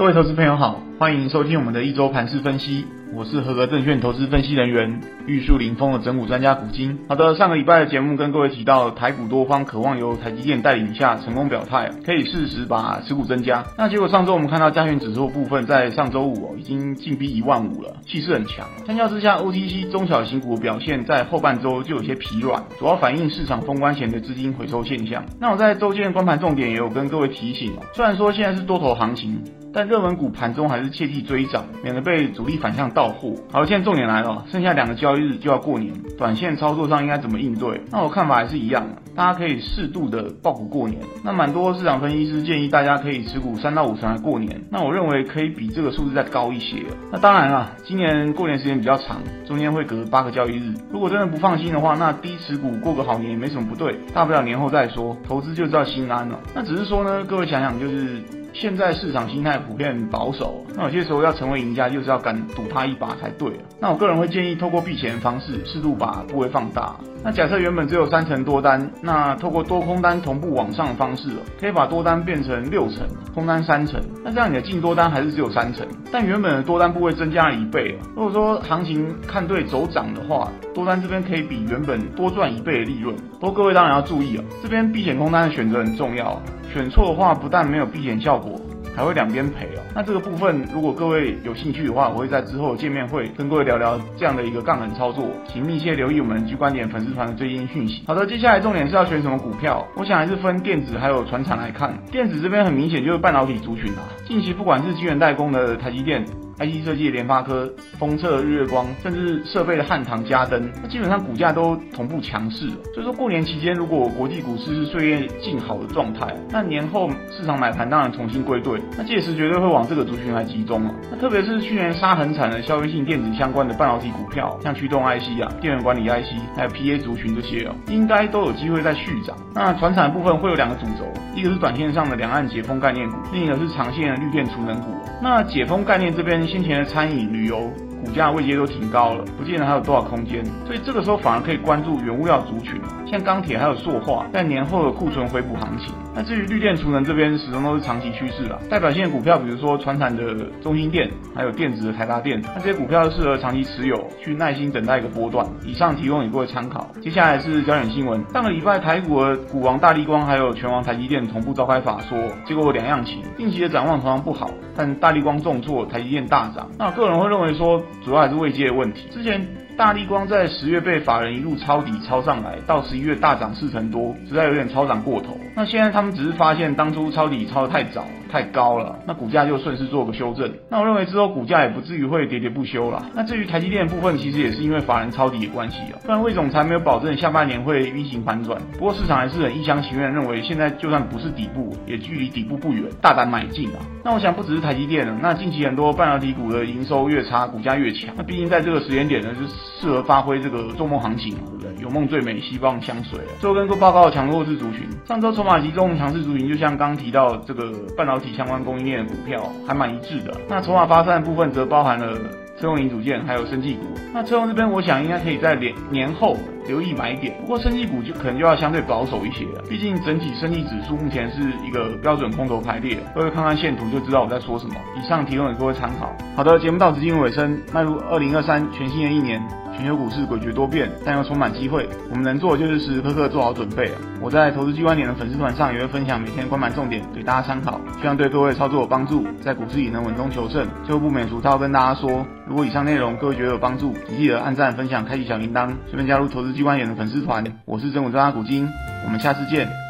各位投资朋友好，欢迎收听我们的一周盘势分析。我是合格证券投资分析人员，玉树临风的整股专家古今。好的，上个礼拜的节目跟各位提到，台股多方渴望由台积电带领下成功表态，可以适时把持股增加。那结果上周我们看到加权指数部分在上周五哦，已经进逼一万五了，气势很强。相较之下，OTC 中小型股表现在后半周就有些疲软，主要反映市场封关前的资金回收现象。那我在周间的观盘重点也有跟各位提醒，虽然说现在是多头行情。但热门股盘中还是切记追涨，免得被主力反向到货。好，现在重点来了，剩下两个交易日就要过年，短线操作上应该怎么应对？那我看法还是一样，大家可以适度的抱股过年。那蛮多市场分析师建议大家可以持股三到五成来过年，那我认为可以比这个数字再高一些。那当然了，今年过年时间比较长，中间会隔八个交易日。如果真的不放心的话，那低持股过个好年也没什么不对，大不了年后再说，投资就知道心安了。那只是说呢，各位想想就是。现在市场心态普遍保守，那有些时候要成为赢家，就是要敢赌他一把才对。那我个人会建议，透过避险方式，适度把部位放大。那假设原本只有三成多单，那透过多空单同步往上方式，可以把多单变成六成，空单三成。那这样你的净多单还是只有三成，但原本的多单部位增加了一倍。如果说行情看对走涨的话，多单这边可以比原本多赚一倍的利润。不过各位当然要注意啊，这边避险空单的选择很重要。选错的话，不但没有避险效果，还会两边赔哦。那这个部分，如果各位有兴趣的话，我会在之后见面会跟各位聊聊这样的一个杠杆操作，请密切留意我们聚观点粉丝团的最新讯息。好的，接下来重点是要选什么股票？我想还是分电子还有船厂来看。电子这边很明显就是半导体族群啊，近期不管是晶圆代工的台积电。IC 设计联发科、封测日月光，甚至设备的汉唐、嘉登，那基本上股价都同步强势。所以说过年期间，如果国际股市是岁月静好的状态，那年后市场买盘当然重新归队，那届时绝对会往这个族群来集中了。那特别是去年杀很惨的消费性电子相关的半导体股票，像驱动 IC 啊、电源管理 IC，还有 PA 族群这些哦，应该都有机会再续涨。那传产部分会有两个主轴，一个是短线上的两岸解封概念股，另一个是长线的绿电储能股。那解封概念这边。先前的餐饮、旅游。股价位阶都挺高了，不见得还有多少空间，所以这个时候反而可以关注原物料族群，像钢铁还有塑化，在年后的库存回补行情。那至于绿电储能这边，始终都是长期趋势啦。代表性的股票，比如说传产的中兴电，还有电子的台达电，那这些股票适合长期持有，去耐心等待一个波段。以上提供你各位参考。接下来是焦点新闻，上个礼拜台股的股王大立光还有拳王台积电同步召开法说，结果两样情，近期的展望同样不好，但大立光重挫，台积电大涨。那我个人会认为说。主要还是未接的问题。之前大立光在十月被法人一路抄底抄上来，到十一月大涨四成多，实在有点超涨过头。那现在他们只是发现当初抄底抄的太早。太高了，那股价就顺势做个修正。那我认为之后股价也不至于会喋喋不休了。那至于台积电的部分，其实也是因为法人抄底的关系啊。不然魏总裁没有保证下半年会运行反转。不过市场还是很一厢情愿认为，现在就算不是底部，也距离底部不远，大胆买进啊。那我想不只是台积电了，那近期很多半导体股的营收越差，股价越强。那毕竟在这个时间点呢，是适合发挥这个做梦行情嘛，对不对？有梦最美，希望相随。最后跟各位报告的强弱势族群，上周筹码集中强势族群，就像刚提到这个半导体相关供应链的股票还蛮一致的。那筹码发散的部分则包含了车用零组件还有生技股。那车用这边，我想应该可以在年年后留意买点。不过生技股就可能就要相对保守一些了，毕竟整体生技指数目前是一个标准空头排列。各位看看线图就知道我在说什么。以上提供给各位参考。好的，节目到此进入尾声，迈入二零二三全新的一年。全球股市诡谲多变，但又充满机会。我们能做的就是时时刻刻做好准备。我在投资机关点的粉丝团上也会分享每天关盘重点给大家参考，希望对各位操作有帮助，在股市也能稳中求胜。最后不免俗套跟大家说，如果以上内容各位觉得有帮助，请记得按赞、分享、开启小铃铛，顺便加入投资机关点的粉丝团。我是真武专家古今，我们下次见。